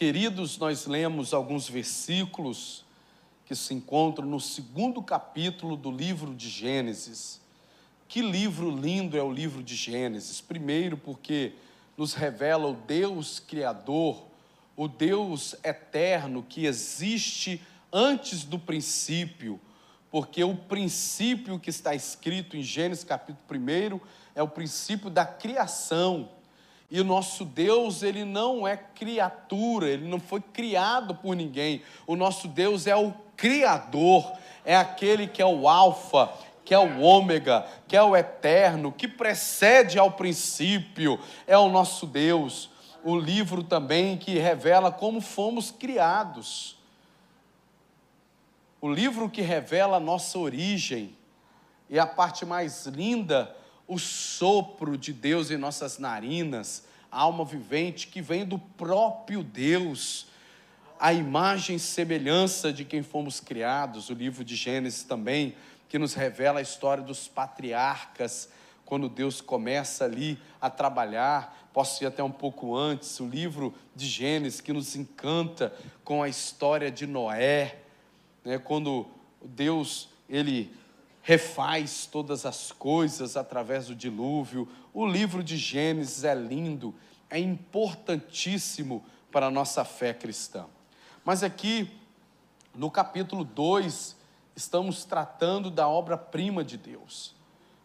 Queridos, nós lemos alguns versículos que se encontram no segundo capítulo do livro de Gênesis. Que livro lindo é o livro de Gênesis! Primeiro, porque nos revela o Deus Criador, o Deus eterno que existe antes do princípio, porque o princípio que está escrito em Gênesis capítulo 1 é o princípio da criação. E o nosso Deus, ele não é criatura, ele não foi criado por ninguém. O nosso Deus é o Criador, é aquele que é o Alfa, que é o Ômega, que é o Eterno, que precede ao princípio, é o nosso Deus. O livro também que revela como fomos criados. O livro que revela a nossa origem. E a parte mais linda o sopro de Deus em nossas narinas, a alma vivente que vem do próprio Deus, a imagem e semelhança de quem fomos criados. O livro de Gênesis também, que nos revela a história dos patriarcas, quando Deus começa ali a trabalhar, posso ir até um pouco antes, o livro de Gênesis, que nos encanta com a história de Noé, né, quando Deus ele refaz todas as coisas através do dilúvio. O livro de Gênesis é lindo, é importantíssimo para a nossa fé cristã. Mas aqui, no capítulo 2, estamos tratando da obra-prima de Deus.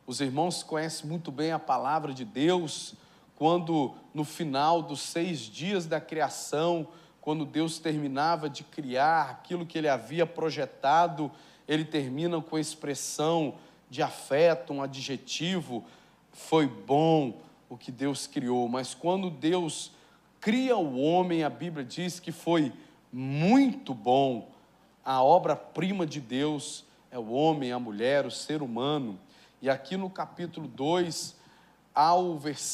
Os irmãos conhecem muito bem a palavra de Deus, quando no final dos seis dias da criação, quando Deus terminava de criar aquilo que ele havia projetado, ele termina com a expressão de afeto, um adjetivo, foi bom o que Deus criou, mas quando Deus cria o homem, a Bíblia diz que foi muito bom. A obra-prima de Deus é o homem, a mulher, o ser humano. E aqui no capítulo 2,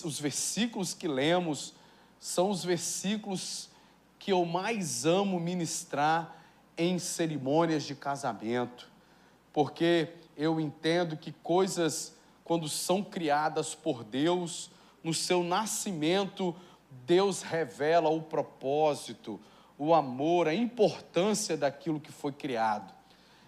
os versículos que lemos são os versículos que eu mais amo ministrar em cerimônias de casamento, porque eu entendo que coisas, quando são criadas por Deus, no seu nascimento, Deus revela o propósito, o amor, a importância daquilo que foi criado.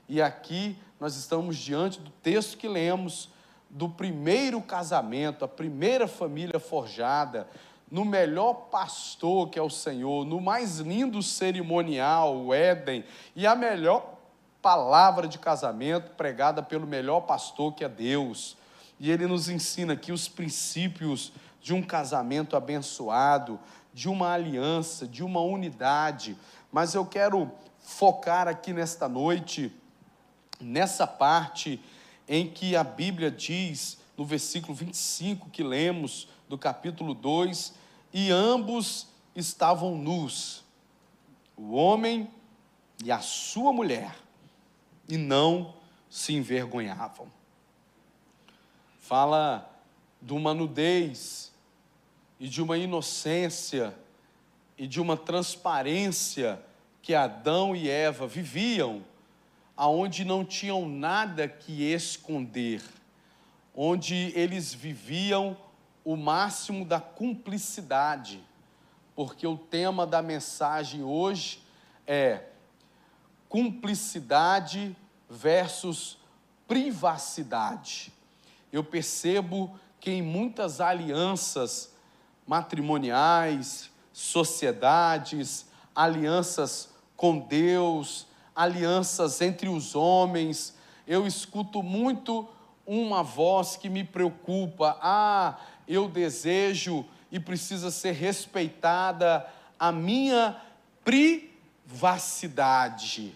E aqui nós estamos diante do texto que lemos, do primeiro casamento, a primeira família forjada, no melhor pastor que é o Senhor, no mais lindo cerimonial, o Éden, e a melhor palavra de casamento pregada pelo melhor pastor que é Deus. E ele nos ensina aqui os princípios de um casamento abençoado, de uma aliança, de uma unidade. Mas eu quero focar aqui nesta noite, nessa parte em que a Bíblia diz, no versículo 25 que lemos, do capítulo 2, e ambos estavam nus, o homem e a sua mulher, e não se envergonhavam. Fala de uma nudez e de uma inocência e de uma transparência que Adão e Eva viviam, aonde não tinham nada que esconder, onde eles viviam o máximo da cumplicidade, porque o tema da mensagem hoje é cumplicidade versus privacidade. Eu percebo que em muitas alianças matrimoniais, sociedades, alianças com Deus, alianças entre os homens, eu escuto muito uma voz que me preocupa. Ah, eu desejo e precisa ser respeitada a minha privacidade.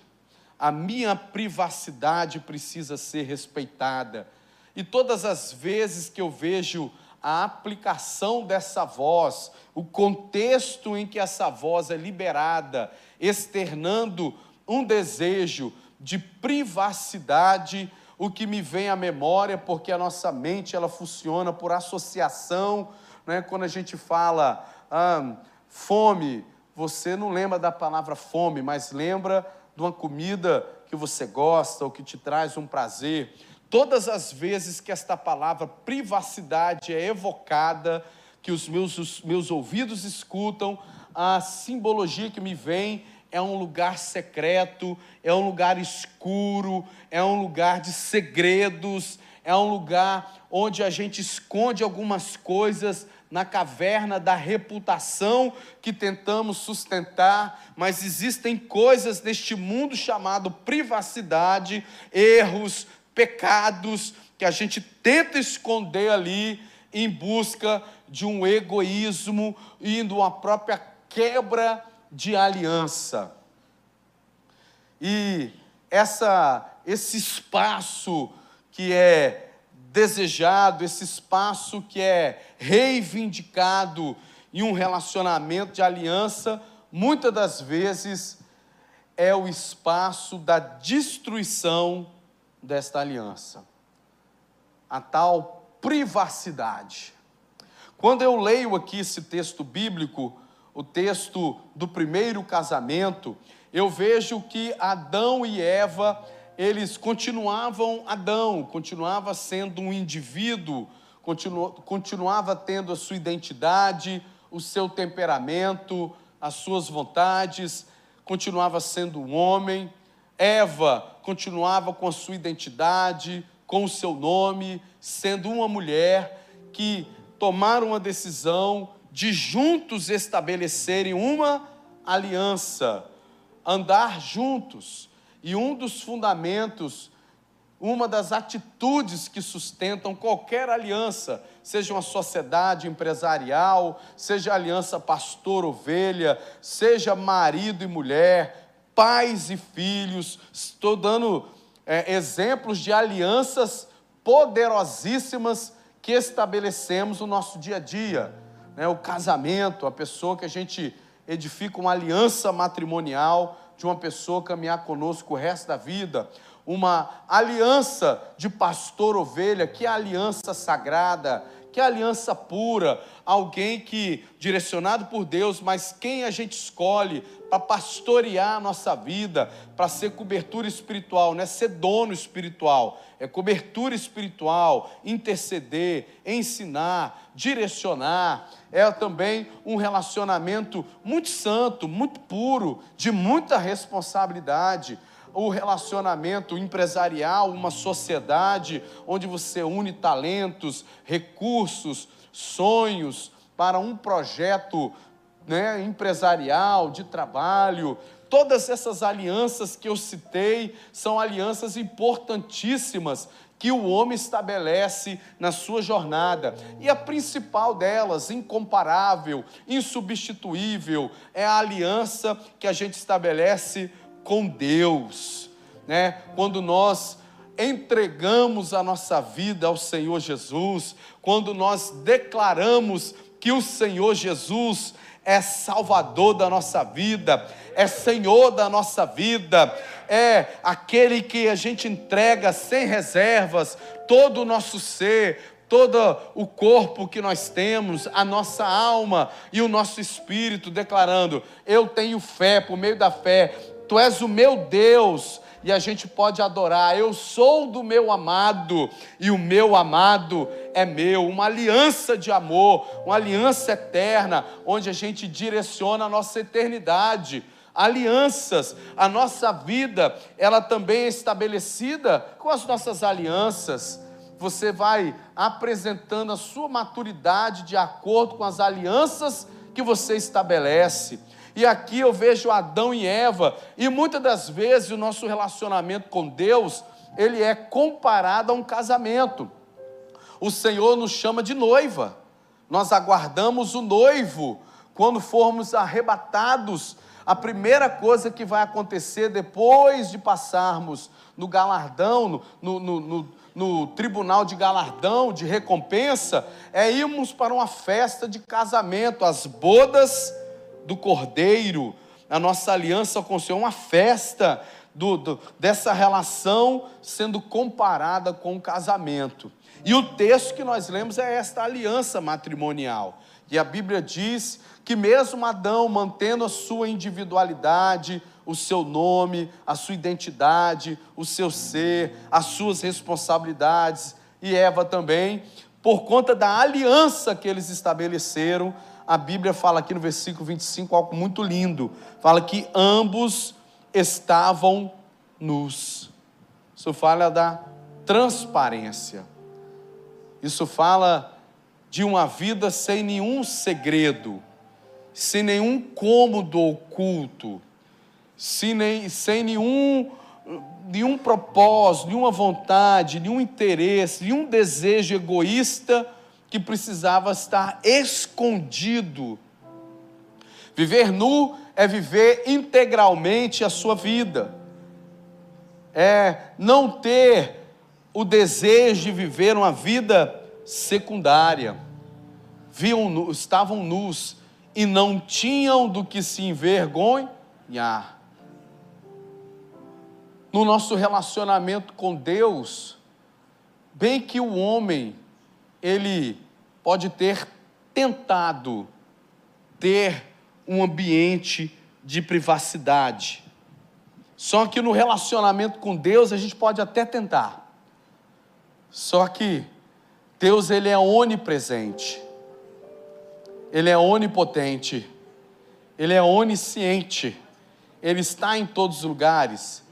A minha privacidade precisa ser respeitada. E todas as vezes que eu vejo a aplicação dessa voz, o contexto em que essa voz é liberada, externando um desejo de privacidade, o que me vem à memória, porque a nossa mente ela funciona por associação, né? quando a gente fala ah, fome, você não lembra da palavra fome, mas lembra de uma comida que você gosta ou que te traz um prazer. Todas as vezes que esta palavra privacidade é evocada, que os meus, os meus ouvidos escutam, a simbologia que me vem é um lugar secreto, é um lugar escuro, é um lugar de segredos, é um lugar onde a gente esconde algumas coisas na caverna da reputação que tentamos sustentar, mas existem coisas neste mundo chamado privacidade, erros, pecados, que a gente tenta esconder ali em busca de um egoísmo, indo a própria quebra de aliança. E essa, esse espaço que é desejado, esse espaço que é reivindicado em um relacionamento de aliança, muitas das vezes é o espaço da destruição desta aliança. A tal privacidade. Quando eu leio aqui esse texto bíblico, o texto do primeiro casamento, eu vejo que Adão e Eva, eles continuavam Adão, continuava sendo um indivíduo, continu, continuava tendo a sua identidade, o seu temperamento, as suas vontades, continuava sendo um homem. Eva continuava com a sua identidade, com o seu nome, sendo uma mulher que tomaram uma decisão de juntos estabelecerem uma aliança, andar juntos. E um dos fundamentos, uma das atitudes que sustentam qualquer aliança, seja uma sociedade empresarial, seja aliança pastor-ovelha, seja marido e mulher, pais e filhos, estou dando é, exemplos de alianças poderosíssimas que estabelecemos no nosso dia a dia né, o casamento, a pessoa que a gente edifica uma aliança matrimonial de uma pessoa caminhar conosco o resto da vida, uma aliança de pastor-ovelha, que é a aliança sagrada, que é aliança pura, alguém que, direcionado por Deus, mas quem a gente escolhe para pastorear a nossa vida, para ser cobertura espiritual, não é ser dono espiritual, é cobertura espiritual, interceder, ensinar, direcionar, é também um relacionamento muito santo, muito puro, de muita responsabilidade. O relacionamento empresarial, uma sociedade onde você une talentos, recursos, sonhos para um projeto né, empresarial, de trabalho, todas essas alianças que eu citei são alianças importantíssimas que o homem estabelece na sua jornada. E a principal delas, incomparável, insubstituível, é a aliança que a gente estabelece com Deus. Né? Quando nós entregamos a nossa vida ao Senhor Jesus, quando nós declaramos que o Senhor Jesus é Salvador da nossa vida, é Senhor da nossa vida, é aquele que a gente entrega sem reservas todo o nosso ser, todo o corpo que nós temos, a nossa alma e o nosso espírito, declarando: Eu tenho fé, por meio da fé, Tu és o meu Deus e a gente pode adorar. Eu sou do meu amado e o meu amado é meu. Uma aliança de amor, uma aliança eterna, onde a gente direciona a nossa eternidade. Alianças, a nossa vida, ela também é estabelecida com as nossas alianças. Você vai apresentando a sua maturidade de acordo com as alianças que você estabelece. E aqui eu vejo Adão e Eva, e muitas das vezes o nosso relacionamento com Deus, ele é comparado a um casamento. O Senhor nos chama de noiva. Nós aguardamos o noivo quando formos arrebatados. A primeira coisa que vai acontecer depois de passarmos no galardão, no, no, no, no tribunal de galardão, de recompensa, é irmos para uma festa de casamento, as bodas do Cordeiro, a nossa aliança com o Senhor, uma festa do, do, dessa relação sendo comparada com o casamento. E o texto que nós lemos é esta aliança matrimonial. E a Bíblia diz que, mesmo Adão mantendo a sua individualidade, o seu nome, a sua identidade, o seu ser, as suas responsabilidades, e Eva também, por conta da aliança que eles estabeleceram, a Bíblia fala aqui no versículo 25 algo muito lindo. Fala que ambos estavam nus. Isso fala da transparência. Isso fala de uma vida sem nenhum segredo, sem nenhum cômodo oculto, sem, nem, sem nenhum, nenhum propósito, nenhuma vontade, nenhum interesse, nenhum desejo egoísta que precisava estar escondido. Viver nu é viver integralmente a sua vida, é não ter o desejo de viver uma vida secundária. Viam, estavam nus e não tinham do que se envergonhar. No nosso relacionamento com Deus, bem que o homem ele pode ter tentado ter um ambiente de privacidade. Só que no relacionamento com Deus a gente pode até tentar. Só que Deus ele é onipresente. Ele é onipotente. Ele é onisciente. Ele está em todos os lugares.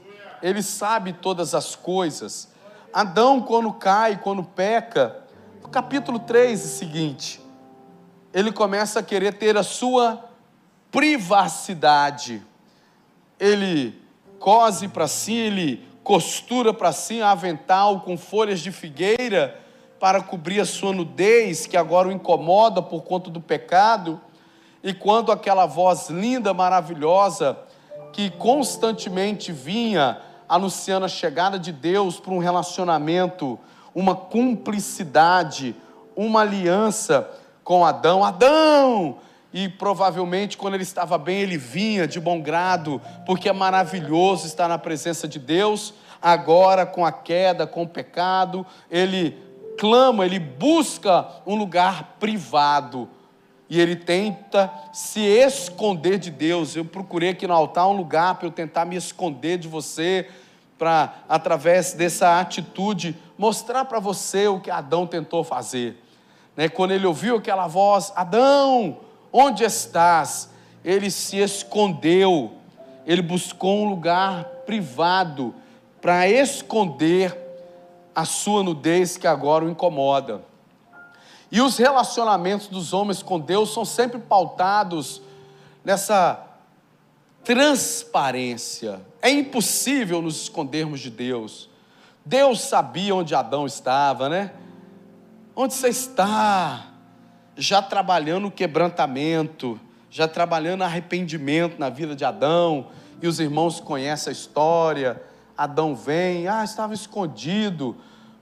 Ele sabe todas as coisas. Adão, quando cai, quando peca, no capítulo 3 e seguinte, ele começa a querer ter a sua privacidade. Ele cose para si, ele costura para si um avental com folhas de figueira para cobrir a sua nudez, que agora o incomoda por conta do pecado. E quando aquela voz linda, maravilhosa, que constantemente vinha anunciando a chegada de Deus para um relacionamento uma cumplicidade, uma aliança com Adão. Adão! E provavelmente, quando ele estava bem, ele vinha de bom grado, porque é maravilhoso estar na presença de Deus. Agora, com a queda, com o pecado, ele clama, ele busca um lugar privado e ele tenta se esconder de Deus. Eu procurei aqui no altar um lugar para eu tentar me esconder de você, para, através dessa atitude, mostrar para você o que Adão tentou fazer. Né? Quando ele ouviu aquela voz: Adão, onde estás? Ele se escondeu, ele buscou um lugar privado para esconder a sua nudez que agora o incomoda. E os relacionamentos dos homens com Deus são sempre pautados nessa transparência. É impossível nos escondermos de Deus. Deus sabia onde Adão estava, né? Onde você está? Já trabalhando o quebrantamento, já trabalhando arrependimento na vida de Adão, e os irmãos conhecem a história. Adão vem, ah, estava escondido,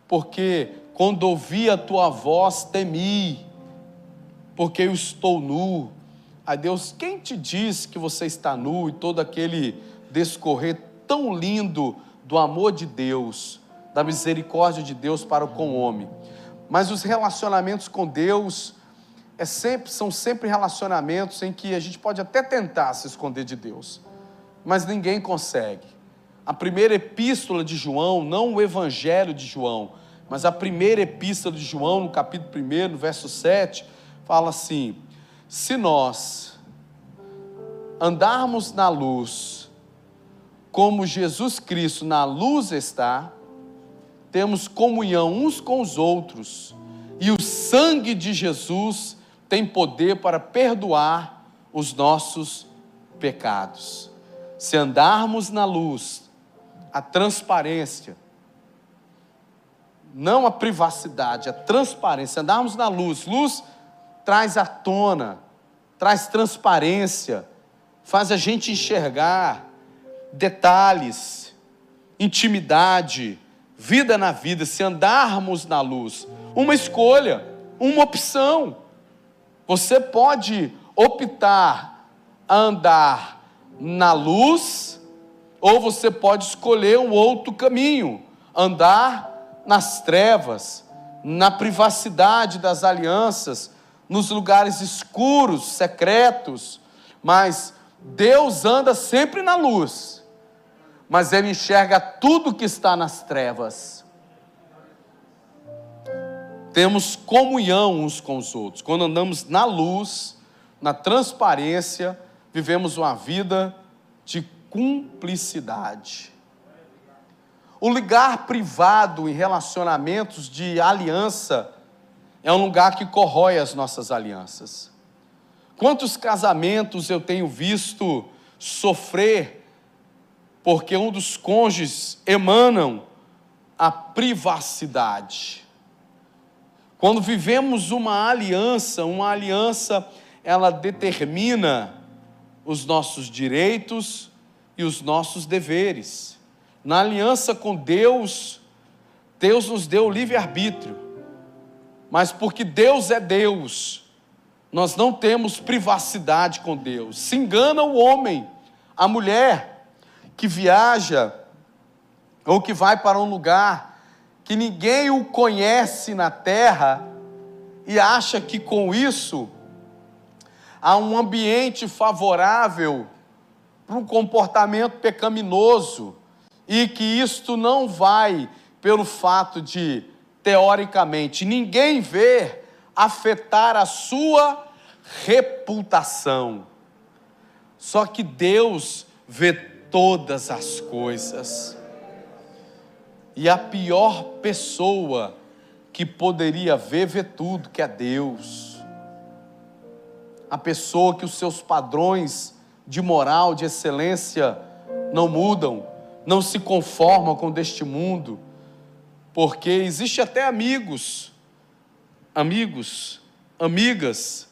porque quando ouvi a tua voz temi, porque eu estou nu. Aí Deus, quem te diz que você está nu? E todo aquele descorrer tão lindo do amor de Deus da misericórdia de Deus para com o homem. Mas os relacionamentos com Deus é sempre, são sempre relacionamentos em que a gente pode até tentar se esconder de Deus, mas ninguém consegue. A primeira epístola de João, não o evangelho de João, mas a primeira epístola de João, no capítulo 1, no verso 7, fala assim: Se nós andarmos na luz, como Jesus Cristo na luz está, temos comunhão uns com os outros, e o sangue de Jesus tem poder para perdoar os nossos pecados. Se andarmos na luz, a transparência, não a privacidade, a transparência, andarmos na luz, luz traz à tona, traz transparência, faz a gente enxergar detalhes, intimidade, vida na vida, se andarmos na luz. Uma escolha, uma opção. Você pode optar andar na luz, ou você pode escolher um outro caminho, andar nas trevas, na privacidade das alianças, nos lugares escuros, secretos, mas Deus anda sempre na luz mas ele enxerga tudo que está nas trevas. Temos comunhão uns com os outros. Quando andamos na luz, na transparência, vivemos uma vida de cumplicidade. O lugar privado em relacionamentos de aliança é um lugar que corrói as nossas alianças. Quantos casamentos eu tenho visto sofrer porque um dos cônjuges emanam a privacidade. Quando vivemos uma aliança, uma aliança, ela determina os nossos direitos e os nossos deveres. Na aliança com Deus, Deus nos deu livre-arbítrio. Mas porque Deus é Deus, nós não temos privacidade com Deus. Se engana o homem, a mulher que viaja ou que vai para um lugar que ninguém o conhece na terra e acha que com isso há um ambiente favorável para um comportamento pecaminoso e que isto não vai pelo fato de, teoricamente, ninguém ver afetar a sua reputação. Só que Deus vê todas as coisas. E a pior pessoa que poderia ver, vê tudo, que é Deus. A pessoa que os seus padrões de moral, de excelência não mudam, não se conformam com deste mundo, porque existe até amigos, amigos, amigas,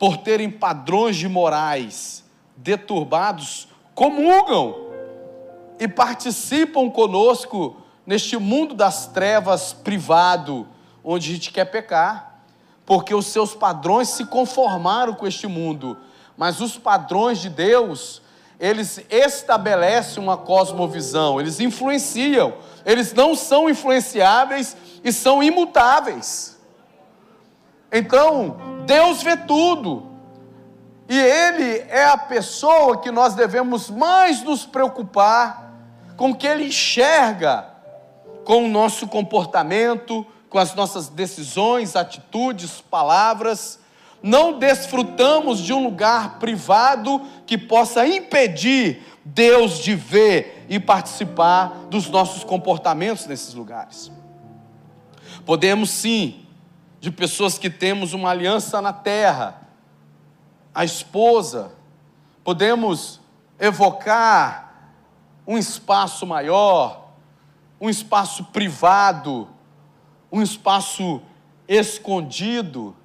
por terem padrões de morais deturbados, comungam e participam conosco neste mundo das trevas privado, onde a gente quer pecar, porque os seus padrões se conformaram com este mundo, mas os padrões de Deus, eles estabelecem uma cosmovisão, eles influenciam, eles não são influenciáveis e são imutáveis. Então, Deus vê tudo, e Ele é a pessoa que nós devemos mais nos preocupar com o que Ele enxerga com o nosso comportamento, com as nossas decisões, atitudes, palavras. Não desfrutamos de um lugar privado que possa impedir Deus de ver e participar dos nossos comportamentos nesses lugares. Podemos sim, de pessoas que temos uma aliança na terra, a esposa, podemos evocar um espaço maior, um espaço privado, um espaço escondido.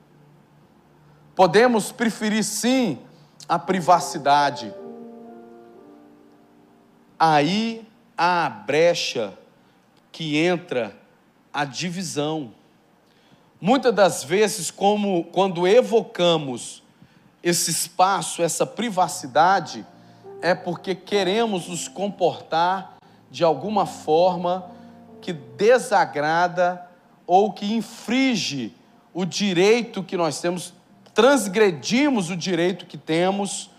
Podemos preferir sim a privacidade. Aí há a brecha que entra a divisão. Muitas das vezes, como quando evocamos esse espaço, essa privacidade, é porque queremos nos comportar de alguma forma que desagrada ou que infringe o direito que nós temos, transgredimos o direito que temos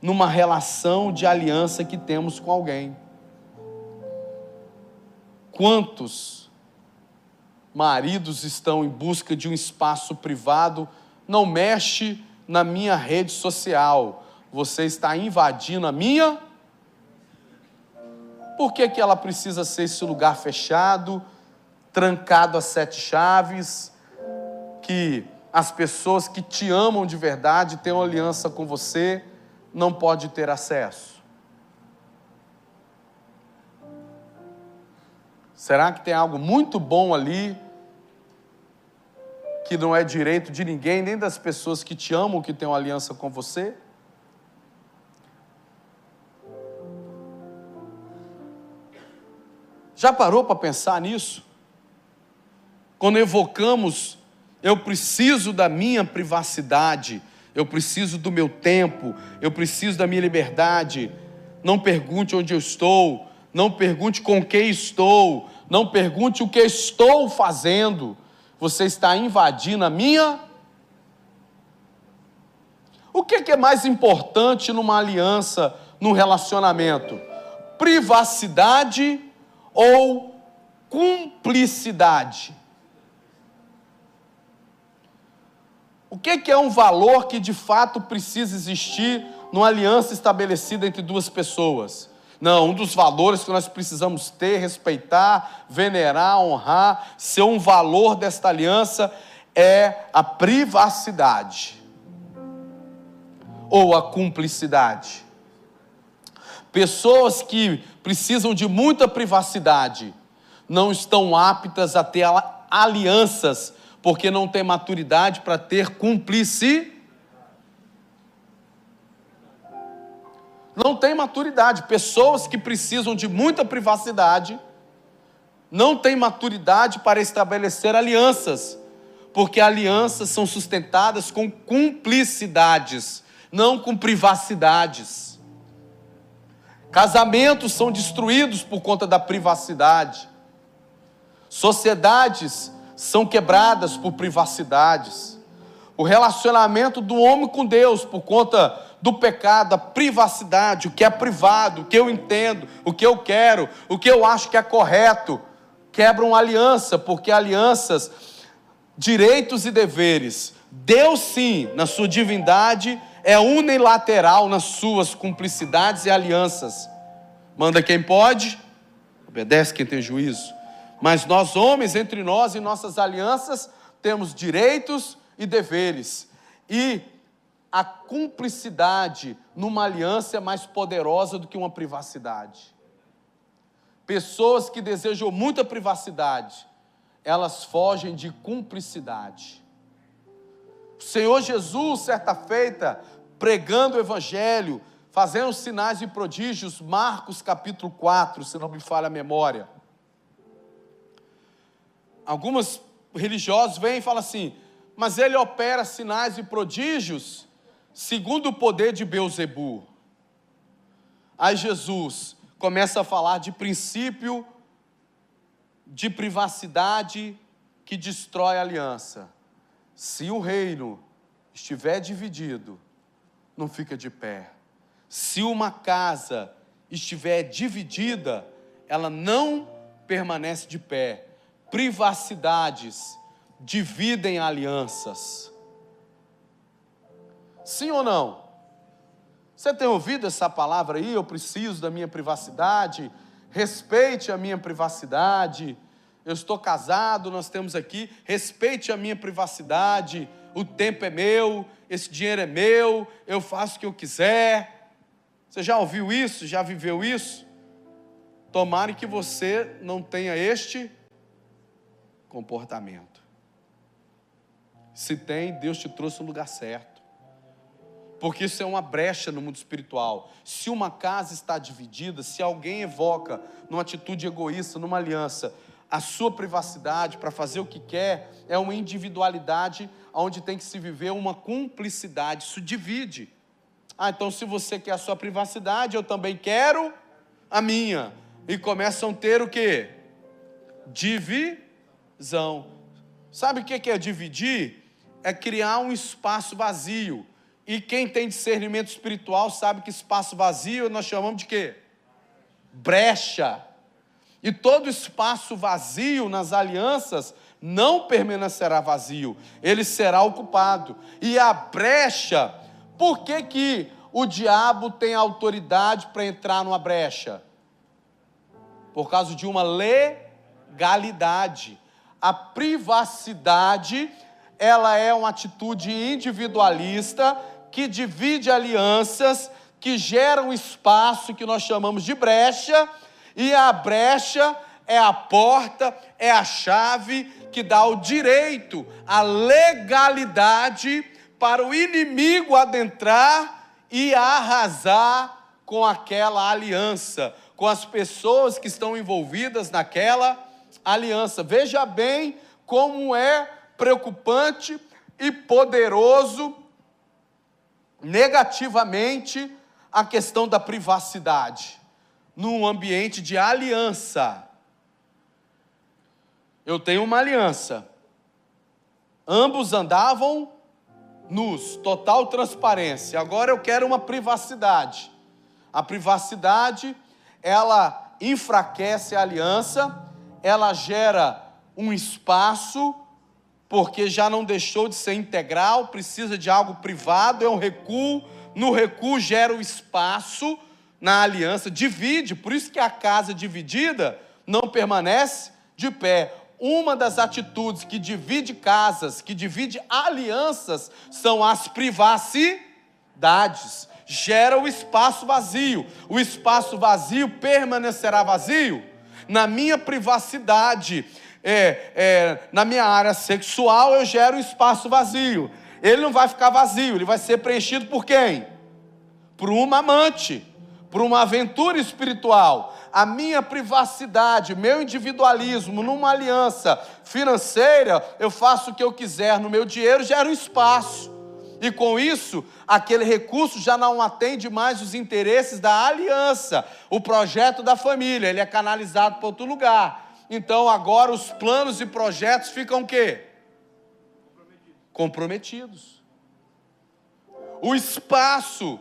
numa relação de aliança que temos com alguém. Quantos maridos estão em busca de um espaço privado? Não mexe na minha rede social você está invadindo a minha. Por que, que ela precisa ser esse lugar fechado, trancado a sete chaves, que as pessoas que te amam de verdade, têm uma aliança com você, não pode ter acesso? Será que tem algo muito bom ali que não é direito de ninguém, nem das pessoas que te amam, que têm uma aliança com você? Já parou para pensar nisso? Quando evocamos, eu preciso da minha privacidade, eu preciso do meu tempo, eu preciso da minha liberdade. Não pergunte onde eu estou, não pergunte com quem estou, não pergunte o que estou fazendo. Você está invadindo a minha. O que é mais importante numa aliança, num relacionamento? Privacidade ou cumplicidade. O que é um valor que de fato precisa existir numa aliança estabelecida entre duas pessoas? Não, um dos valores que nós precisamos ter, respeitar, venerar, honrar, ser um valor desta aliança é a privacidade ou a cumplicidade. Pessoas que precisam de muita privacidade não estão aptas a ter alianças, porque não têm maturidade para ter cumplicidade. Não tem maturidade. Pessoas que precisam de muita privacidade não têm maturidade para estabelecer alianças, porque alianças são sustentadas com cumplicidades, não com privacidades. Casamentos são destruídos por conta da privacidade. Sociedades são quebradas por privacidades. O relacionamento do homem com Deus, por conta do pecado, a privacidade, o que é privado, o que eu entendo, o que eu quero, o que eu acho que é correto, quebram aliança, porque alianças, direitos e deveres, Deus sim, na sua divindade, é unilateral nas suas cumplicidades e alianças. Manda quem pode, obedece quem tem juízo. Mas nós, homens, entre nós e nossas alianças, temos direitos e deveres. E a cumplicidade numa aliança é mais poderosa do que uma privacidade. Pessoas que desejam muita privacidade, elas fogem de cumplicidade. O Senhor Jesus, certa feita, pregando o Evangelho, fazendo sinais e prodígios, Marcos capítulo 4, se não me falha a memória. Algumas religiosos vêm e falam assim, mas ele opera sinais e prodígios segundo o poder de Beuzebu. Aí Jesus começa a falar de princípio de privacidade que destrói a aliança. Se o reino estiver dividido, não fica de pé. Se uma casa estiver dividida, ela não permanece de pé. Privacidades dividem alianças. Sim ou não? Você tem ouvido essa palavra aí? Eu preciso da minha privacidade. Respeite a minha privacidade. Eu estou casado, nós temos aqui. Respeite a minha privacidade. O tempo é meu, esse dinheiro é meu, eu faço o que eu quiser. Você já ouviu isso? Já viveu isso? Tomara que você não tenha este comportamento. Se tem, Deus te trouxe no lugar certo. Porque isso é uma brecha no mundo espiritual. Se uma casa está dividida, se alguém evoca numa atitude egoísta, numa aliança, a sua privacidade para fazer o que quer, é uma individualidade onde tem que se viver uma cumplicidade, isso divide. Ah, então se você quer a sua privacidade, eu também quero a minha. E começam a ter o que? Divisão. Sabe o que é dividir? É criar um espaço vazio. E quem tem discernimento espiritual sabe que espaço vazio nós chamamos de quê? Brecha. E todo espaço vazio nas alianças não permanecerá vazio, ele será ocupado. E a brecha, por que, que o diabo tem autoridade para entrar numa brecha? Por causa de uma legalidade. A privacidade, ela é uma atitude individualista que divide alianças, que gera um espaço que nós chamamos de brecha, e a brecha é a porta, é a chave que dá o direito, a legalidade para o inimigo adentrar e arrasar com aquela aliança, com as pessoas que estão envolvidas naquela aliança. Veja bem como é preocupante e poderoso negativamente a questão da privacidade num ambiente de aliança. Eu tenho uma aliança. Ambos andavam nus, total transparência. Agora eu quero uma privacidade. A privacidade, ela enfraquece a aliança, ela gera um espaço porque já não deixou de ser integral, precisa de algo privado, é um recuo. No recuo gera o espaço na aliança, divide, por isso que a casa dividida não permanece de pé. Uma das atitudes que divide casas, que divide alianças, são as privacidades. Gera o espaço vazio. O espaço vazio permanecerá vazio na minha privacidade, é, é, na minha área sexual, eu gero um espaço vazio. Ele não vai ficar vazio, ele vai ser preenchido por quem? Por uma amante, por uma aventura espiritual. A minha privacidade, meu individualismo, numa aliança financeira, eu faço o que eu quiser no meu dinheiro, gera um espaço. E com isso, aquele recurso já não atende mais os interesses da aliança, o projeto da família, ele é canalizado para outro lugar. Então agora os planos e projetos ficam o quê? Comprometidos. O espaço,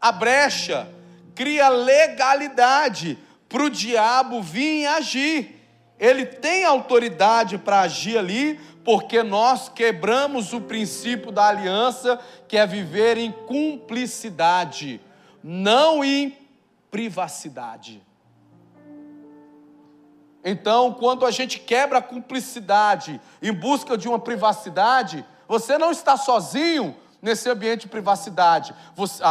a brecha, cria legalidade para o diabo vir e agir. Ele tem autoridade para agir ali, porque nós quebramos o princípio da aliança, que é viver em cumplicidade, não em privacidade. Então, quando a gente quebra a cumplicidade em busca de uma privacidade, você não está sozinho nesse ambiente de privacidade. Você,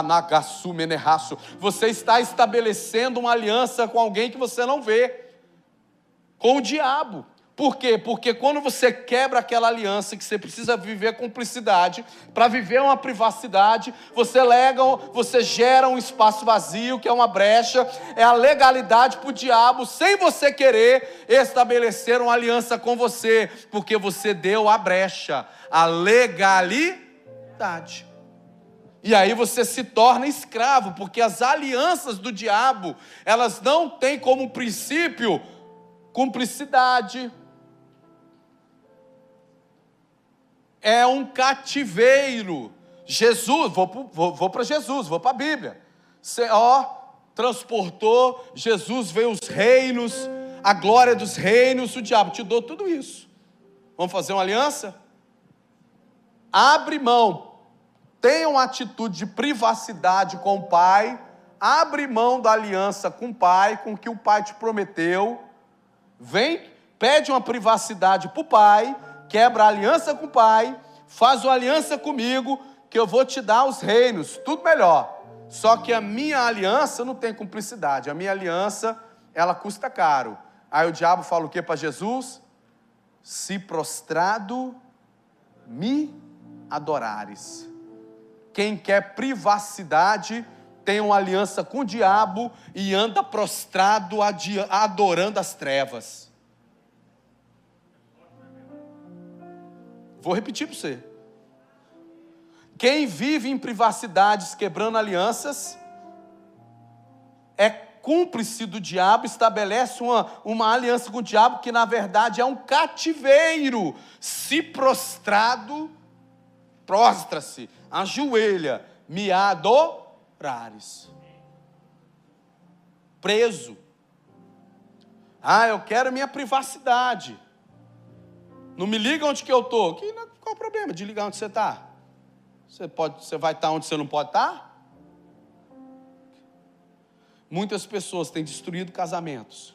menerraço, você está estabelecendo uma aliança com alguém que você não vê, com o diabo. Por quê? Porque quando você quebra aquela aliança que você precisa viver cumplicidade, para viver uma privacidade, você lega, você gera um espaço vazio, que é uma brecha, é a legalidade para o diabo, sem você querer estabelecer uma aliança com você, porque você deu a brecha, a legalidade. E aí você se torna escravo, porque as alianças do diabo, elas não têm como princípio cumplicidade, é um cativeiro. Jesus, vou, vou, vou para Jesus, vou para a Bíblia. Você, ó, transportou, Jesus veio os reinos, a glória dos reinos, o diabo te dou tudo isso. Vamos fazer uma aliança? Abre mão, tenha uma atitude de privacidade com o Pai, abre mão da aliança com o Pai, com o que o Pai te prometeu, vem, pede uma privacidade para o Pai, quebra a aliança com o Pai, faz uma aliança comigo, que eu vou te dar os reinos, tudo melhor. Só que a minha aliança não tem cumplicidade, a minha aliança, ela custa caro. Aí o diabo fala o que para Jesus? Se prostrado me adorares. Quem quer privacidade tem uma aliança com o diabo e anda prostrado adorando as trevas. Vou repetir para você. Quem vive em privacidades, quebrando alianças, é cúmplice do diabo, estabelece uma, uma aliança com o diabo que na verdade é um cativeiro. Se prostrado, prostra-se, ajoelha, me adorares. Preso. Ah, eu quero minha privacidade. Não me liga onde que eu estou. Qual o problema de ligar onde você está? Você, pode, você vai estar onde você não pode estar? Muitas pessoas têm destruído casamentos.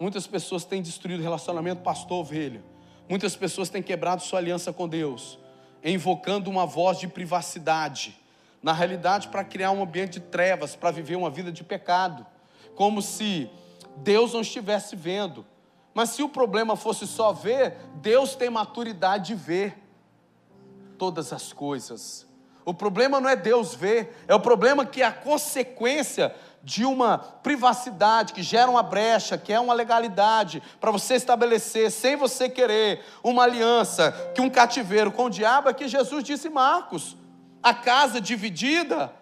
Muitas pessoas têm destruído relacionamento pastor-ovelha. Muitas pessoas têm quebrado sua aliança com Deus, invocando uma voz de privacidade. Na realidade, para criar um ambiente de trevas, para viver uma vida de pecado. Como se Deus não estivesse vendo. Mas se o problema fosse só ver, Deus tem maturidade de ver todas as coisas. O problema não é Deus ver, é o problema que é a consequência de uma privacidade que gera uma brecha, que é uma legalidade, para você estabelecer, sem você querer, uma aliança, que um cativeiro com o diabo, é que Jesus disse em Marcos: a casa dividida,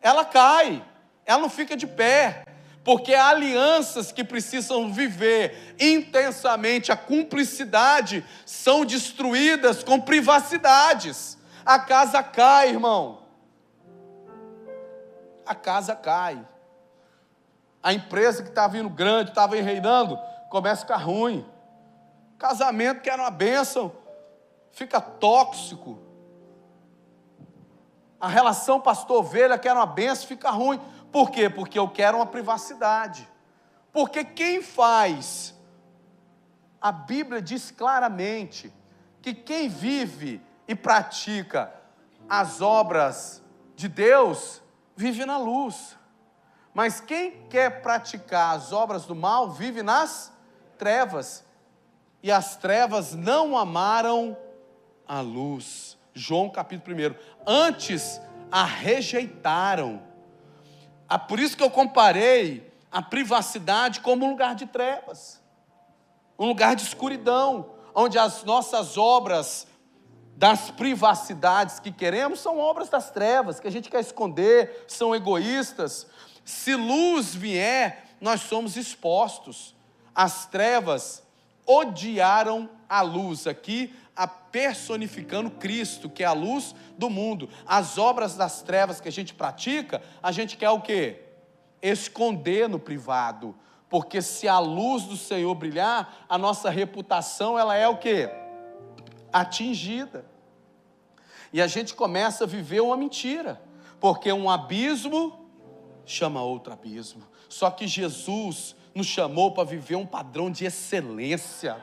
ela cai, ela não fica de pé porque há alianças que precisam viver intensamente, a cumplicidade são destruídas com privacidades. A casa cai, irmão. A casa cai. A empresa que está vindo grande, estava reinando, começa a ficar ruim. Casamento que era uma bênção, fica tóxico. A relação pastor-ovelha, que era uma benção, fica ruim. Por quê? Porque eu quero uma privacidade. Porque quem faz, a Bíblia diz claramente que quem vive e pratica as obras de Deus, vive na luz. Mas quem quer praticar as obras do mal, vive nas trevas. E as trevas não amaram a luz. João capítulo 1. Antes a rejeitaram. Ah, por isso que eu comparei a privacidade como um lugar de trevas, um lugar de escuridão, onde as nossas obras das privacidades que queremos são obras das trevas, que a gente quer esconder, são egoístas. Se luz vier, nós somos expostos. As trevas odiaram a luz. Aqui, a personificando Cristo, que é a luz do mundo. As obras das trevas que a gente pratica, a gente quer o quê? Esconder no privado. Porque se a luz do Senhor brilhar, a nossa reputação ela é o quê? Atingida. E a gente começa a viver uma mentira, porque um abismo chama outro abismo. Só que Jesus nos chamou para viver um padrão de excelência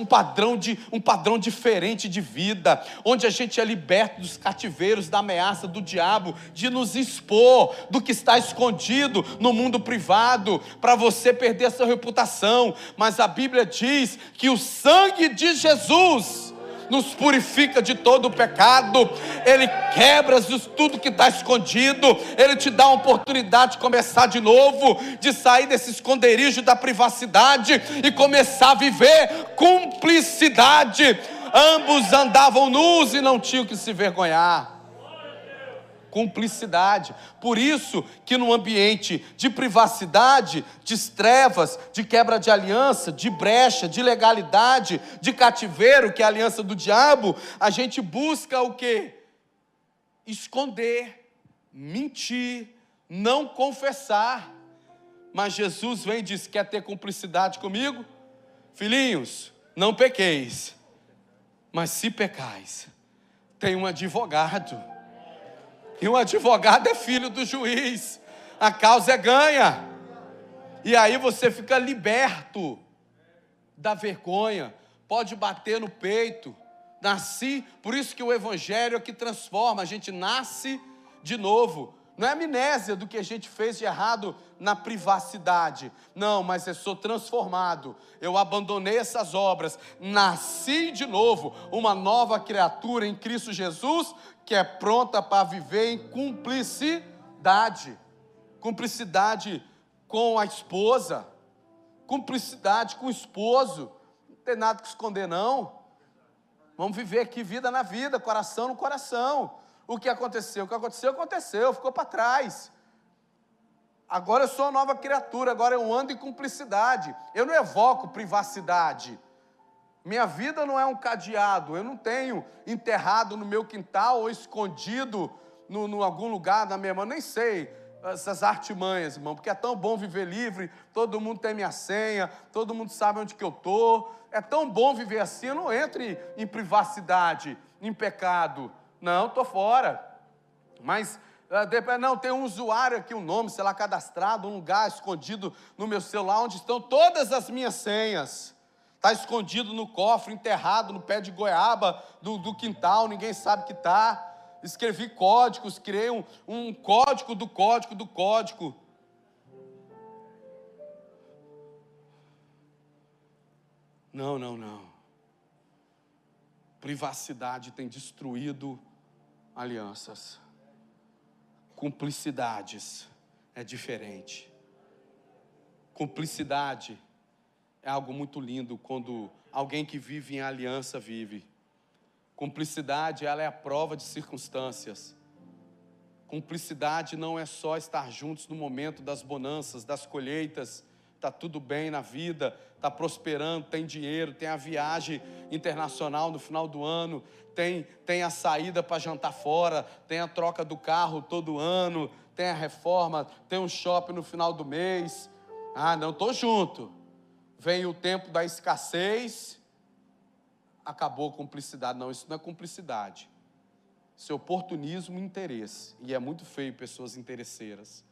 um padrão, de, um padrão diferente de vida, onde a gente é liberto dos cativeiros, da ameaça do diabo, de nos expor do que está escondido no mundo privado, para você perder a sua reputação. Mas a Bíblia diz que o sangue de Jesus nos purifica de todo o pecado, Ele quebra tudo que está escondido, Ele te dá a oportunidade de começar de novo, de sair desse esconderijo da privacidade e começar a viver cumplicidade. Ambos andavam nus e não tinham que se vergonhar cumplicidade. Por isso que no ambiente de privacidade, de trevas, de quebra de aliança, de brecha, de legalidade, de cativeiro, que é a aliança do diabo, a gente busca o que? Esconder, mentir, não confessar. Mas Jesus vem e diz: quer ter cumplicidade comigo? Filhinhos, não pequeis, mas se pecais, tem um advogado e o advogado é filho do juiz. A causa é ganha. E aí você fica liberto da vergonha. Pode bater no peito. Nasci, por isso que o evangelho é que transforma, a gente nasce de novo. Não é amnésia do que a gente fez de errado na privacidade. Não, mas eu sou transformado. Eu abandonei essas obras, nasci de novo, uma nova criatura em Cristo Jesus, que é pronta para viver em cumplicidade. Cumplicidade com a esposa, cumplicidade com o esposo. Não tem nada que esconder, não. Vamos viver aqui vida na vida, coração no coração. O que aconteceu? O que aconteceu, aconteceu, ficou para trás. Agora eu sou uma nova criatura, agora eu ando em cumplicidade. Eu não evoco privacidade. Minha vida não é um cadeado, eu não tenho enterrado no meu quintal ou escondido no, no algum lugar na minha mão, nem sei essas artimanhas, irmão, porque é tão bom viver livre, todo mundo tem minha senha, todo mundo sabe onde que eu estou, é tão bom viver assim, eu não entro em, em privacidade, em pecado, não, estou fora, mas ah, não, tem um usuário aqui, um nome, sei lá, cadastrado, um lugar escondido no meu celular, onde estão todas as minhas senhas, está escondido no cofre, enterrado no pé de goiaba do, do quintal, ninguém sabe que está. Escrevi códigos, criei um, um código do código do código. Não, não, não. Privacidade tem destruído alianças. Cumplicidades é diferente. Cumplicidade é algo muito lindo quando alguém que vive em aliança vive. Cumplicidade, ela é a prova de circunstâncias. Cumplicidade não é só estar juntos no momento das bonanças, das colheitas, está tudo bem na vida, está prosperando, tem dinheiro, tem a viagem internacional no final do ano, tem, tem a saída para jantar fora, tem a troca do carro todo ano, tem a reforma, tem um shopping no final do mês. Ah, não, estou junto vem o tempo da escassez, acabou a cumplicidade. Não, isso não é cumplicidade. Isso é oportunismo e interesse. E é muito feio pessoas interesseiras.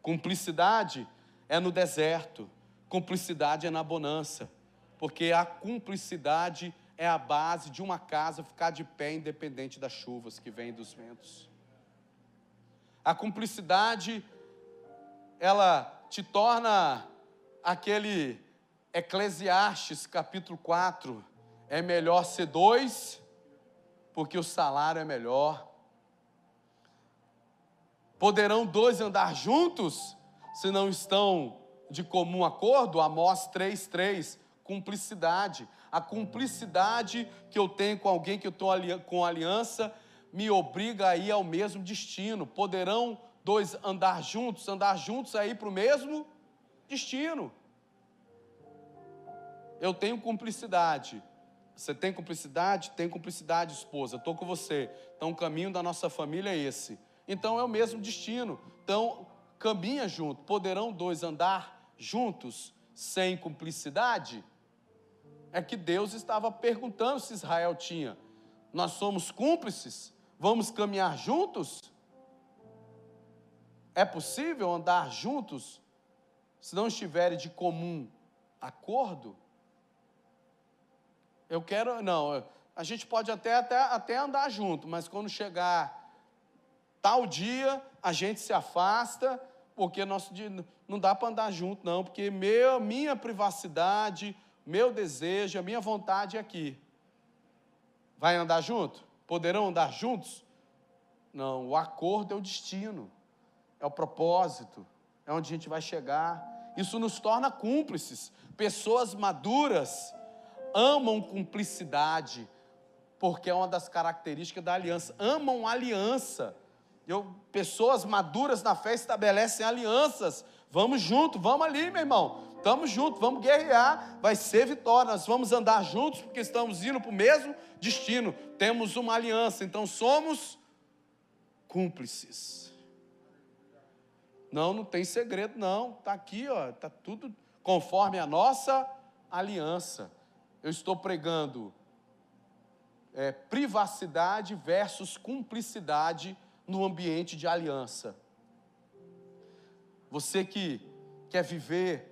Cumplicidade é no deserto, cumplicidade é na bonança, porque a cumplicidade é a base de uma casa ficar de pé independente das chuvas que vêm dos ventos. A cumplicidade ela te torna aquele Eclesiastes capítulo 4, é melhor ser dois, porque o salário é melhor. Poderão dois andar juntos, se não estão de comum acordo? Amós 3,3, cumplicidade. A cumplicidade que eu tenho com alguém que eu estou com aliança me obriga a ir ao mesmo destino. Poderão dois andar juntos, andar juntos aí para o mesmo destino. Eu tenho cumplicidade. Você tem cumplicidade? Tem cumplicidade, esposa. Estou com você. Então o caminho da nossa família é esse. Então é o mesmo destino. Então caminha junto. Poderão dois andar juntos sem cumplicidade? É que Deus estava perguntando se Israel tinha. Nós somos cúmplices? Vamos caminhar juntos? É possível andar juntos se não estiverem de comum acordo? Eu quero, não, a gente pode até, até, até andar junto, mas quando chegar tal dia, a gente se afasta, porque nosso não dá para andar junto, não, porque meu, minha privacidade, meu desejo, a minha vontade é aqui. Vai andar junto? Poderão andar juntos? Não, o acordo é o destino é o propósito, é onde a gente vai chegar. Isso nos torna cúmplices. Pessoas maduras amam cumplicidade, porque é uma das características da aliança. Amam aliança. Eu, pessoas maduras na fé estabelecem alianças. Vamos junto, vamos ali, meu irmão. Estamos juntos, vamos guerrear, vai ser vitória. Nós vamos andar juntos porque estamos indo para o mesmo destino. Temos uma aliança, então somos cúmplices. Não, não tem segredo, não. Está aqui, ó, está tudo conforme a nossa aliança. Eu estou pregando é, privacidade versus cumplicidade no ambiente de aliança. Você que quer viver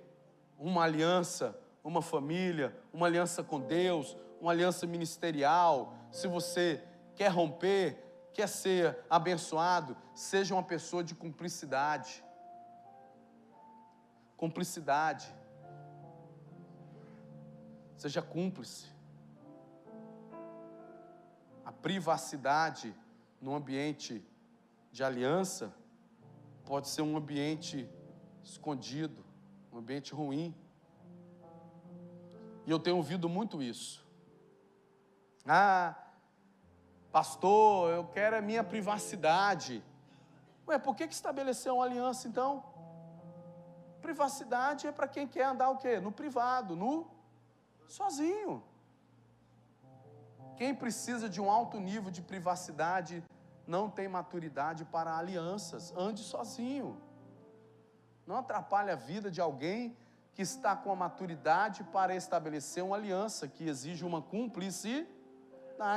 uma aliança, uma família, uma aliança com Deus, uma aliança ministerial, se você quer romper, quer ser abençoado, seja uma pessoa de cumplicidade cumplicidade. Seja cúmplice. A privacidade no ambiente de aliança pode ser um ambiente escondido, um ambiente ruim. E eu tenho ouvido muito isso. Ah, pastor, eu quero a minha privacidade. Ué, por que, que estabeleceu uma aliança então? Privacidade é para quem quer andar o quê? No privado, no sozinho. Quem precisa de um alto nível de privacidade não tem maturidade para alianças. Ande sozinho. Não atrapalhe a vida de alguém que está com a maturidade para estabelecer uma aliança que exige uma cúmplicidade.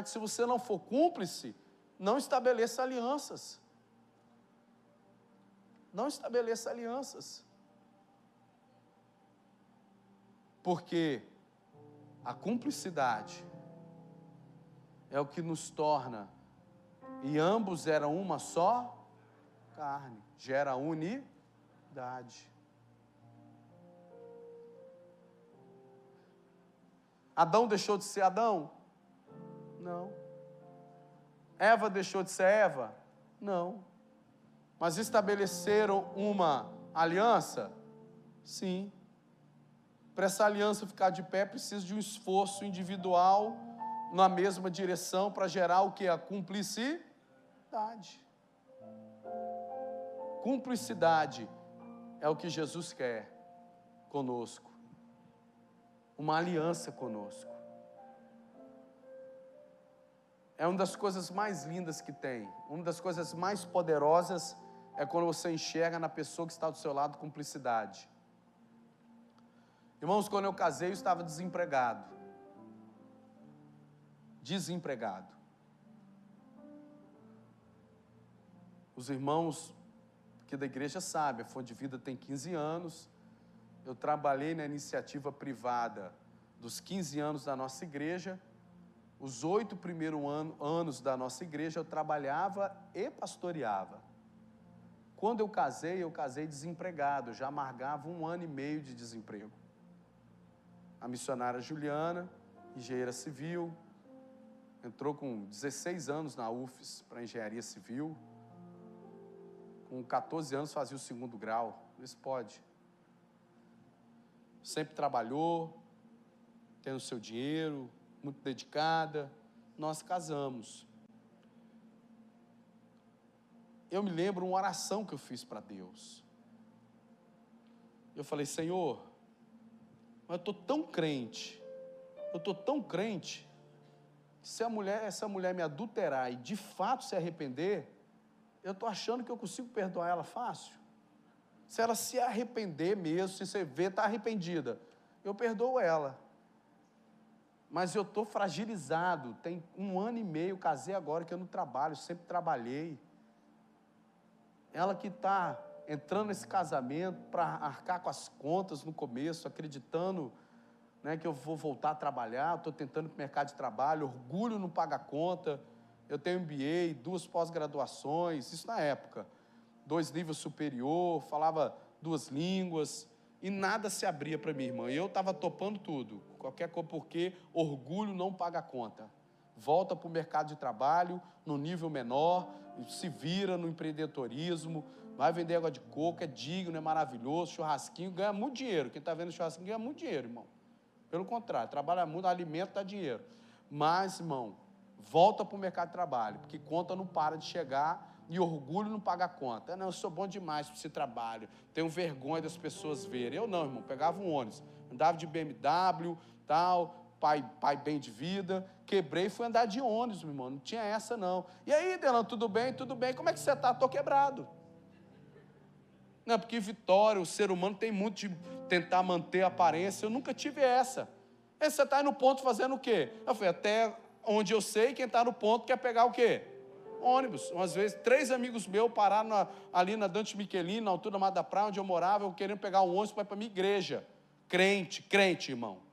Se você não for cúmplice, não estabeleça alianças. Não estabeleça alianças. Porque a cumplicidade é o que nos torna, e ambos eram uma só carne, gera unidade. Adão deixou de ser Adão? Não. Eva deixou de ser Eva? Não. Mas estabeleceram uma aliança? Sim. Para essa aliança ficar de pé, precisa de um esforço individual na mesma direção para gerar o que? A cumplicidade. Cumplicidade é o que Jesus quer conosco. Uma aliança conosco. É uma das coisas mais lindas que tem. Uma das coisas mais poderosas é quando você enxerga na pessoa que está do seu lado cumplicidade. Irmãos, quando eu casei, eu estava desempregado. desempregado. Os irmãos que da igreja sabem, a Fonte de Vida tem 15 anos. Eu trabalhei na iniciativa privada dos 15 anos da nossa igreja. Os oito primeiros ano, anos da nossa igreja eu trabalhava e pastoreava. Quando eu casei, eu casei desempregado, já amargava um ano e meio de desemprego. A missionária Juliana, engenheira civil, entrou com 16 anos na UFES para engenharia civil, com 14 anos fazia o segundo grau. Isso pode. Sempre trabalhou, tendo seu dinheiro, muito dedicada. Nós casamos. Eu me lembro uma oração que eu fiz para Deus. Eu falei, Senhor, mas eu estou tão crente, eu estou tão crente, se a mulher, essa mulher me adulterar e de fato se arrepender, eu estou achando que eu consigo perdoar ela fácil. Se ela se arrepender mesmo, se você vê, está arrependida, eu perdoo ela. Mas eu estou fragilizado, tem um ano e meio, casei agora que eu não trabalho, sempre trabalhei. Ela que está entrando nesse casamento para arcar com as contas no começo, acreditando né, que eu vou voltar a trabalhar, estou tentando para o mercado de trabalho, orgulho não paga conta eu tenho MBA, duas pós-graduações, isso na época. Dois níveis superior, falava duas línguas, e nada se abria para minha irmã. E eu estava topando tudo, qualquer coisa, porque orgulho não paga conta. Volta para o mercado de trabalho, no nível menor, se vira no empreendedorismo, vai vender água de coco, é digno, é maravilhoso, churrasquinho, ganha muito dinheiro. Quem está vendo churrasquinho ganha muito dinheiro, irmão. Pelo contrário, trabalha muito, alimenta, dá dinheiro. Mas, irmão, volta para o mercado de trabalho, porque conta não para de chegar e orgulho não paga conta. Não, eu sou bom demais para esse trabalho, tenho vergonha das pessoas verem. Eu não, irmão, pegava um ônibus, andava de BMW, tal, pai, pai bem de vida, quebrei e fui andar de ônibus, meu irmão, não tinha essa não. E aí, Delano, tudo bem, tudo bem, como é que você está? Estou quebrado. Não, porque Vitória, o ser humano tem muito de tentar manter a aparência, eu nunca tive essa. E você está aí no ponto fazendo o quê? Eu falei, até onde eu sei quem está no ponto quer pegar o quê? Ônibus. Umas vezes, três amigos meus pararam na, ali na Dante Michelin, na altura da Mata da Praia, onde eu morava, eu querendo pegar um ônibus para ir para minha igreja. Crente, crente, irmão.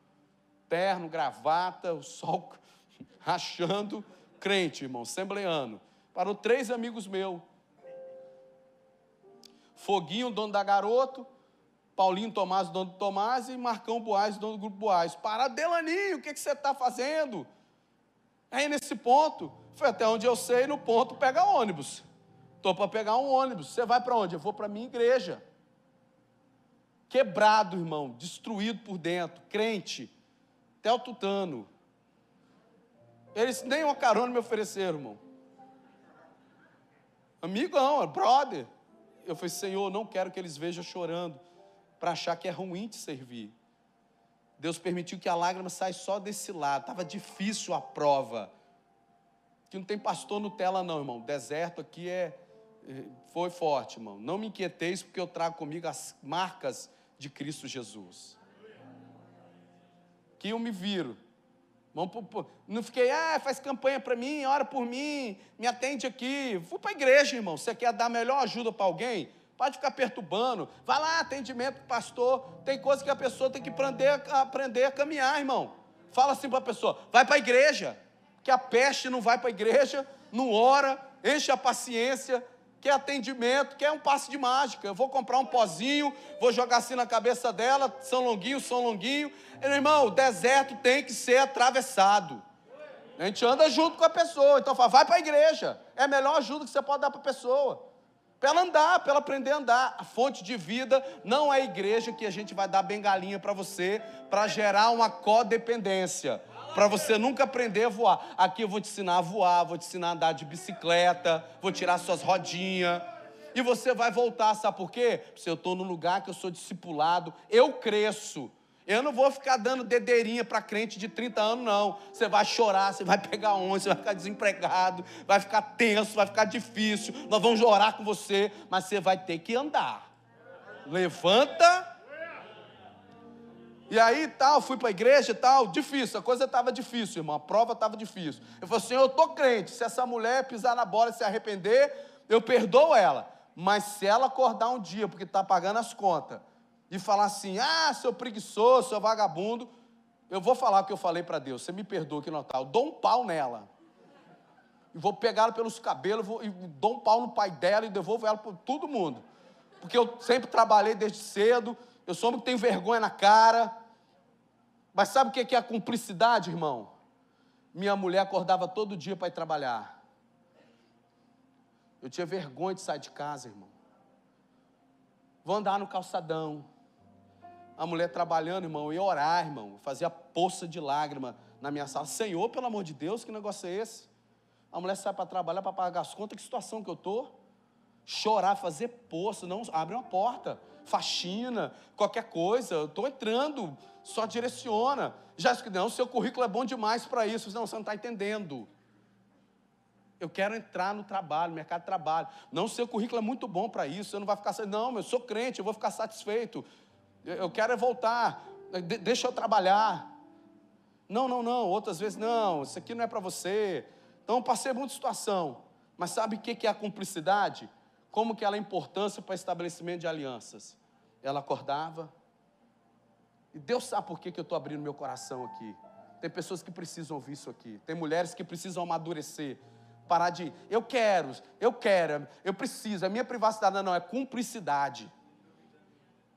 Terno, gravata, o sol rachando. Crente, irmão, assembleano. Parou três amigos meus. Foguinho, dono da Garoto, Paulinho Tomás, dono do Tomás, e Marcão Boaz, dono do Grupo Boaz. Para, Delaninho, o que, que você está fazendo? Aí nesse ponto, foi até onde eu sei, no ponto pega ônibus. Estou para pegar um ônibus. Você vai para onde? Eu vou para minha igreja. Quebrado, irmão, destruído por dentro, crente, até o tutano. Eles nem uma carona me ofereceram, irmão. Amigão, brother. Eu falei, Senhor, não quero que eles vejam chorando, para achar que é ruim te servir. Deus permitiu que a lágrima saia só desse lado. Estava difícil a prova. Que não tem pastor Nutella, não, irmão. Deserto aqui é. é foi forte, irmão. Não me inquieteis, porque eu trago comigo as marcas de Cristo Jesus. Eu me viro. Não fiquei, ah, faz campanha para mim, ora por mim, me atende aqui. Fui para a igreja, irmão. Você quer dar melhor ajuda para alguém? Pode ficar perturbando. Vai lá, atendimento, pastor. Tem coisa que a pessoa tem que aprender, aprender a caminhar, irmão. Fala assim para a pessoa: vai para a igreja. Que a peste não vai para a igreja, não ora, enche a paciência, quer atendimento, quer um passe de mágica. Eu vou comprar um pozinho, vou jogar assim na cabeça dela, São Longuinho, São Longuinho. Irmão, o deserto tem que ser atravessado. A gente anda junto com a pessoa, então fala, vai para a igreja. É a melhor ajuda que você pode dar para a pessoa para ela andar, para ela aprender a andar. A fonte de vida não é a igreja que a gente vai dar bengalinha para você, para gerar uma codependência, para você nunca aprender a voar. Aqui eu vou te ensinar a voar, vou te ensinar a andar de bicicleta, vou tirar suas rodinhas. E você vai voltar, sabe por quê? Se eu estou no lugar que eu sou discipulado, eu cresço. Eu não vou ficar dando dedeirinha para crente de 30 anos, não. Você vai chorar, você vai pegar onde, você vai ficar desempregado, vai ficar tenso, vai ficar difícil. Nós vamos orar com você, mas você vai ter que andar. Levanta E aí tal, fui para a igreja e tal, difícil, a coisa estava difícil, irmão, a prova estava difícil. Eu falei assim: eu estou crente, se essa mulher pisar na bola e se arrepender, eu perdoo ela. Mas se ela acordar um dia, porque está pagando as contas, e falar assim: ah, seu preguiçoso, seu vagabundo, eu vou falar o que eu falei para Deus, você me perdoa que não tá, eu dou um pau nela. E vou pegá-la pelos cabelos, vou, e dou um pau no pai dela e devolvo ela para todo mundo. Porque eu sempre trabalhei desde cedo, eu sou homem que tem vergonha na cara. Mas sabe o que é a cumplicidade, irmão? Minha mulher acordava todo dia para ir trabalhar. Eu tinha vergonha de sair de casa, irmão. Vou andar no calçadão. A mulher trabalhando, irmão, eu ia orar, irmão. Fazia poça de lágrima na minha sala. Senhor, pelo amor de Deus, que negócio é esse? A mulher sai para trabalhar, para pagar as contas, que situação que eu estou? Chorar, fazer poça, não, abre uma porta, faxina, qualquer coisa, eu estou entrando, só direciona. Que não, seu currículo é bom demais para isso. Não, você não está entendendo. Eu quero entrar no trabalho, no mercado de trabalho. Não, seu currículo é muito bom para isso, você não vai ficar. Não, eu sou crente, eu vou ficar satisfeito. Eu quero é voltar, de, deixa eu trabalhar. Não, não, não. Outras vezes, não, isso aqui não é para você. Então, passei muita situação. Mas sabe o que é a cumplicidade? Como que ela é importância para estabelecimento de alianças? Ela acordava. E Deus sabe por que, que eu estou abrindo meu coração aqui. Tem pessoas que precisam ouvir isso aqui. Tem mulheres que precisam amadurecer. Parar de, eu quero, eu quero, eu preciso. A minha privacidade não, é cumplicidade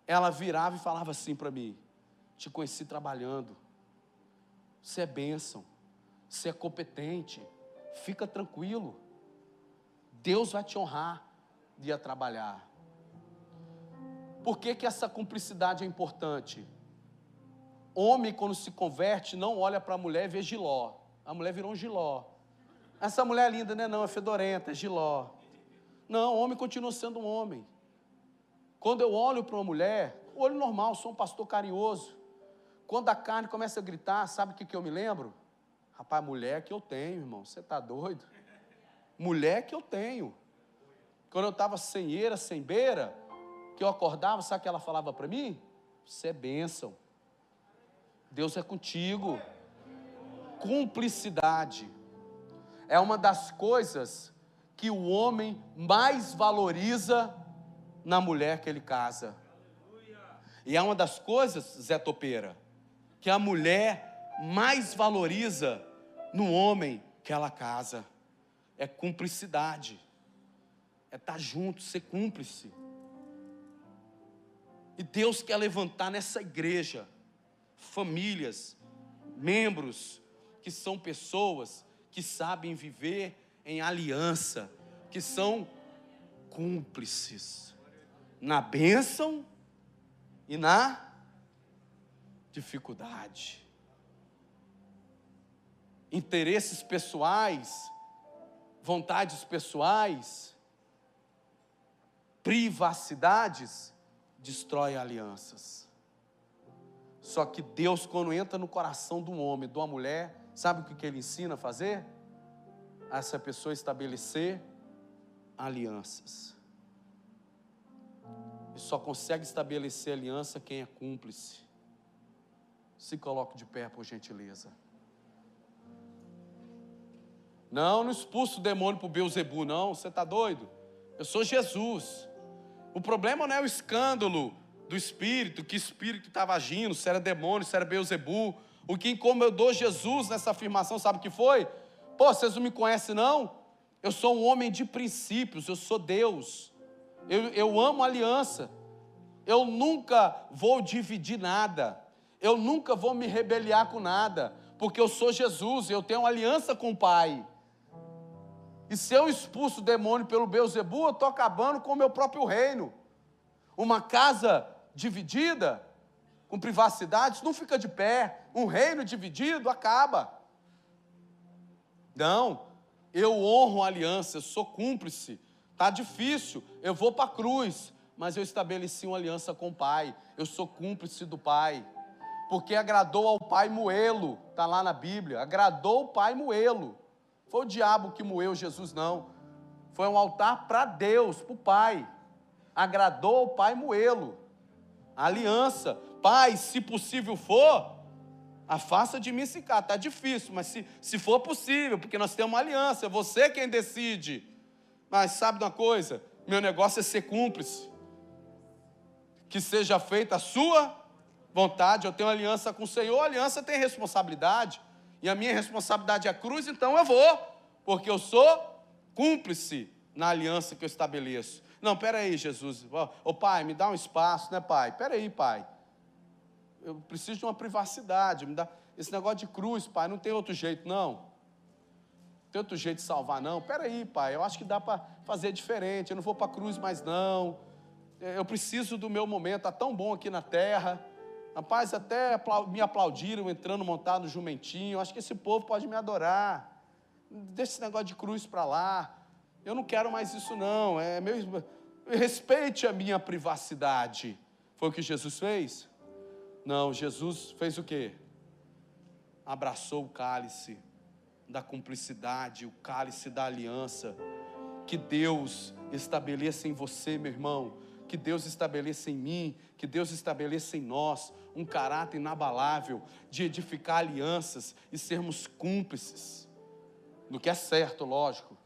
ela virava e falava assim para mim: Te conheci trabalhando, você é bênção, você é competente, fica tranquilo, Deus vai te honrar de ir trabalhar. Por que, que essa cumplicidade é importante? Homem, quando se converte, não olha para a mulher e vê giló. A mulher virou um giló. Essa mulher é linda, né? Não, é fedorenta, é giló. Não, homem continua sendo um homem. Quando eu olho para uma mulher, olho normal, sou um pastor carinhoso. Quando a carne começa a gritar, sabe o que, que eu me lembro? Rapaz, mulher que eu tenho, irmão, você está doido? Mulher que eu tenho. Quando eu estava sem eira, sem beira, que eu acordava, sabe o que ela falava para mim? Você é bênção. Deus é contigo. Cumplicidade é uma das coisas que o homem mais valoriza na mulher que ele casa. E é uma das coisas, Zé Topeira, que a mulher mais valoriza no homem que ela casa. É cumplicidade. É estar junto, ser cúmplice. E Deus quer levantar nessa igreja famílias, membros, que são pessoas que sabem viver em aliança, que são cúmplices na bênção e na dificuldade. Interesses pessoais, vontades pessoais, privacidades destrói alianças. Só que Deus, quando entra no coração de um homem, de uma mulher, sabe o que ele ensina a fazer? A essa pessoa estabelecer alianças. E só consegue estabelecer aliança quem é cúmplice. Se coloque de pé, por gentileza. Não, não expulso o demônio para o Beuzebu, não. Você está doido? Eu sou Jesus. O problema não é o escândalo do espírito, que espírito estava agindo, se era demônio, se era Beuzebu. O que incomodou Jesus nessa afirmação, sabe o que foi? Pô, vocês não me conhecem, não? Eu sou um homem de princípios, eu sou Deus. Eu, eu amo aliança. Eu nunca vou dividir nada. Eu nunca vou me rebeliar com nada. Porque eu sou Jesus, eu tenho aliança com o Pai. E se eu expulso o demônio pelo Beuzebu, eu estou acabando com o meu próprio reino. Uma casa dividida, com privacidade, não fica de pé. Um reino dividido acaba. Não, eu honro a aliança, eu sou cúmplice. Está difícil, eu vou para a cruz, mas eu estabeleci uma aliança com o Pai, eu sou cúmplice do Pai, porque agradou ao Pai moê-lo, está lá na Bíblia, agradou o Pai moê-lo. Foi o diabo que moeu Jesus, não. Foi um altar para Deus, para o Pai. Agradou o Pai moê-lo. aliança. Pai, se possível for, afasta de mim esse cara. Está difícil, mas se, se for possível, porque nós temos uma aliança, é você quem decide. Mas sabe uma coisa? Meu negócio é ser cúmplice. Que seja feita a sua vontade. Eu tenho aliança com o Senhor, a aliança tem responsabilidade. E a minha responsabilidade é a cruz, então eu vou, porque eu sou cúmplice na aliança que eu estabeleço. Não, peraí, Jesus. Ô oh, pai, me dá um espaço, né, pai? Peraí, pai. Eu preciso de uma privacidade. Me dá... Esse negócio de cruz, pai, não tem outro jeito, não. Não tem outro jeito de salvar, não. Peraí, pai, eu acho que dá para fazer diferente. Eu não vou para a cruz mais, não. Eu preciso do meu momento, está tão bom aqui na terra. Rapaz, até me aplaudiram entrando montado no jumentinho. Acho que esse povo pode me adorar. Deixa esse negócio de cruz para lá. Eu não quero mais isso, não. É meu... Respeite a minha privacidade. Foi o que Jesus fez? Não, Jesus fez o quê? Abraçou o cálice da cumplicidade, o cálice da aliança. Que Deus estabeleça em você, meu irmão, que Deus estabeleça em mim, que Deus estabeleça em nós um caráter inabalável de edificar alianças e sermos cúmplices no que é certo, lógico,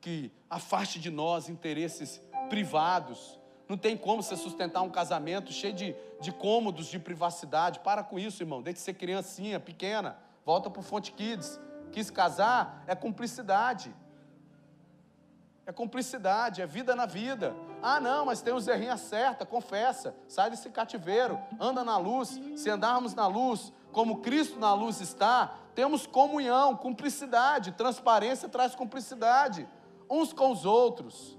que afaste de nós interesses privados. Não tem como você sustentar um casamento cheio de, de cômodos, de privacidade. Para com isso, irmão. Deixe de ser criancinha, pequena. Volta para o Fonte Kids. Quis casar é cumplicidade. É cumplicidade, é vida na vida. Ah, não, mas tem um zerrinho certa, confessa, sai desse cativeiro, anda na luz. Se andarmos na luz, como Cristo na luz está, temos comunhão, cumplicidade. Transparência traz cumplicidade uns com os outros.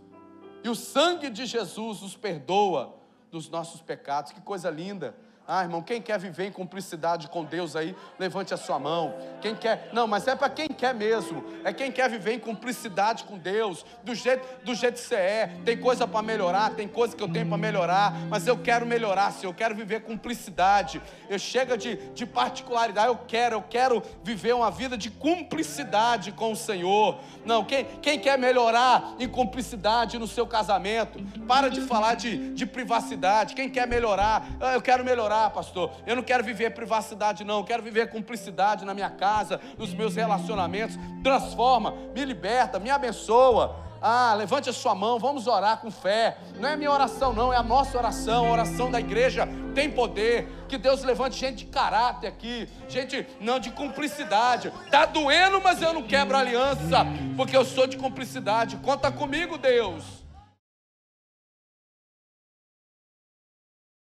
E o sangue de Jesus nos perdoa dos nossos pecados. Que coisa linda. Ah, irmão, quem quer viver em cumplicidade com Deus aí, levante a sua mão. Quem quer, não, mas é para quem quer mesmo. É quem quer viver em cumplicidade com Deus, do jeito, do jeito que você é. Tem coisa para melhorar, tem coisa que eu tenho para melhorar, mas eu quero melhorar, Senhor. Eu quero viver cumplicidade. Eu chega de, de particularidade, eu quero, eu quero viver uma vida de cumplicidade com o Senhor. Não, quem, quem quer melhorar em cumplicidade no seu casamento, para de falar de, de privacidade. Quem quer melhorar, ah, eu quero melhorar pastor. Eu não quero viver privacidade, não. Eu quero viver cumplicidade na minha casa, nos meus relacionamentos. Transforma, me liberta, me abençoa. Ah, levante a sua mão, vamos orar com fé. Não é minha oração, não, é a nossa oração. A oração da igreja tem poder. Que Deus levante gente de caráter aqui, gente não de cumplicidade. Tá doendo, mas eu não quebro aliança, porque eu sou de cumplicidade. Conta comigo, Deus.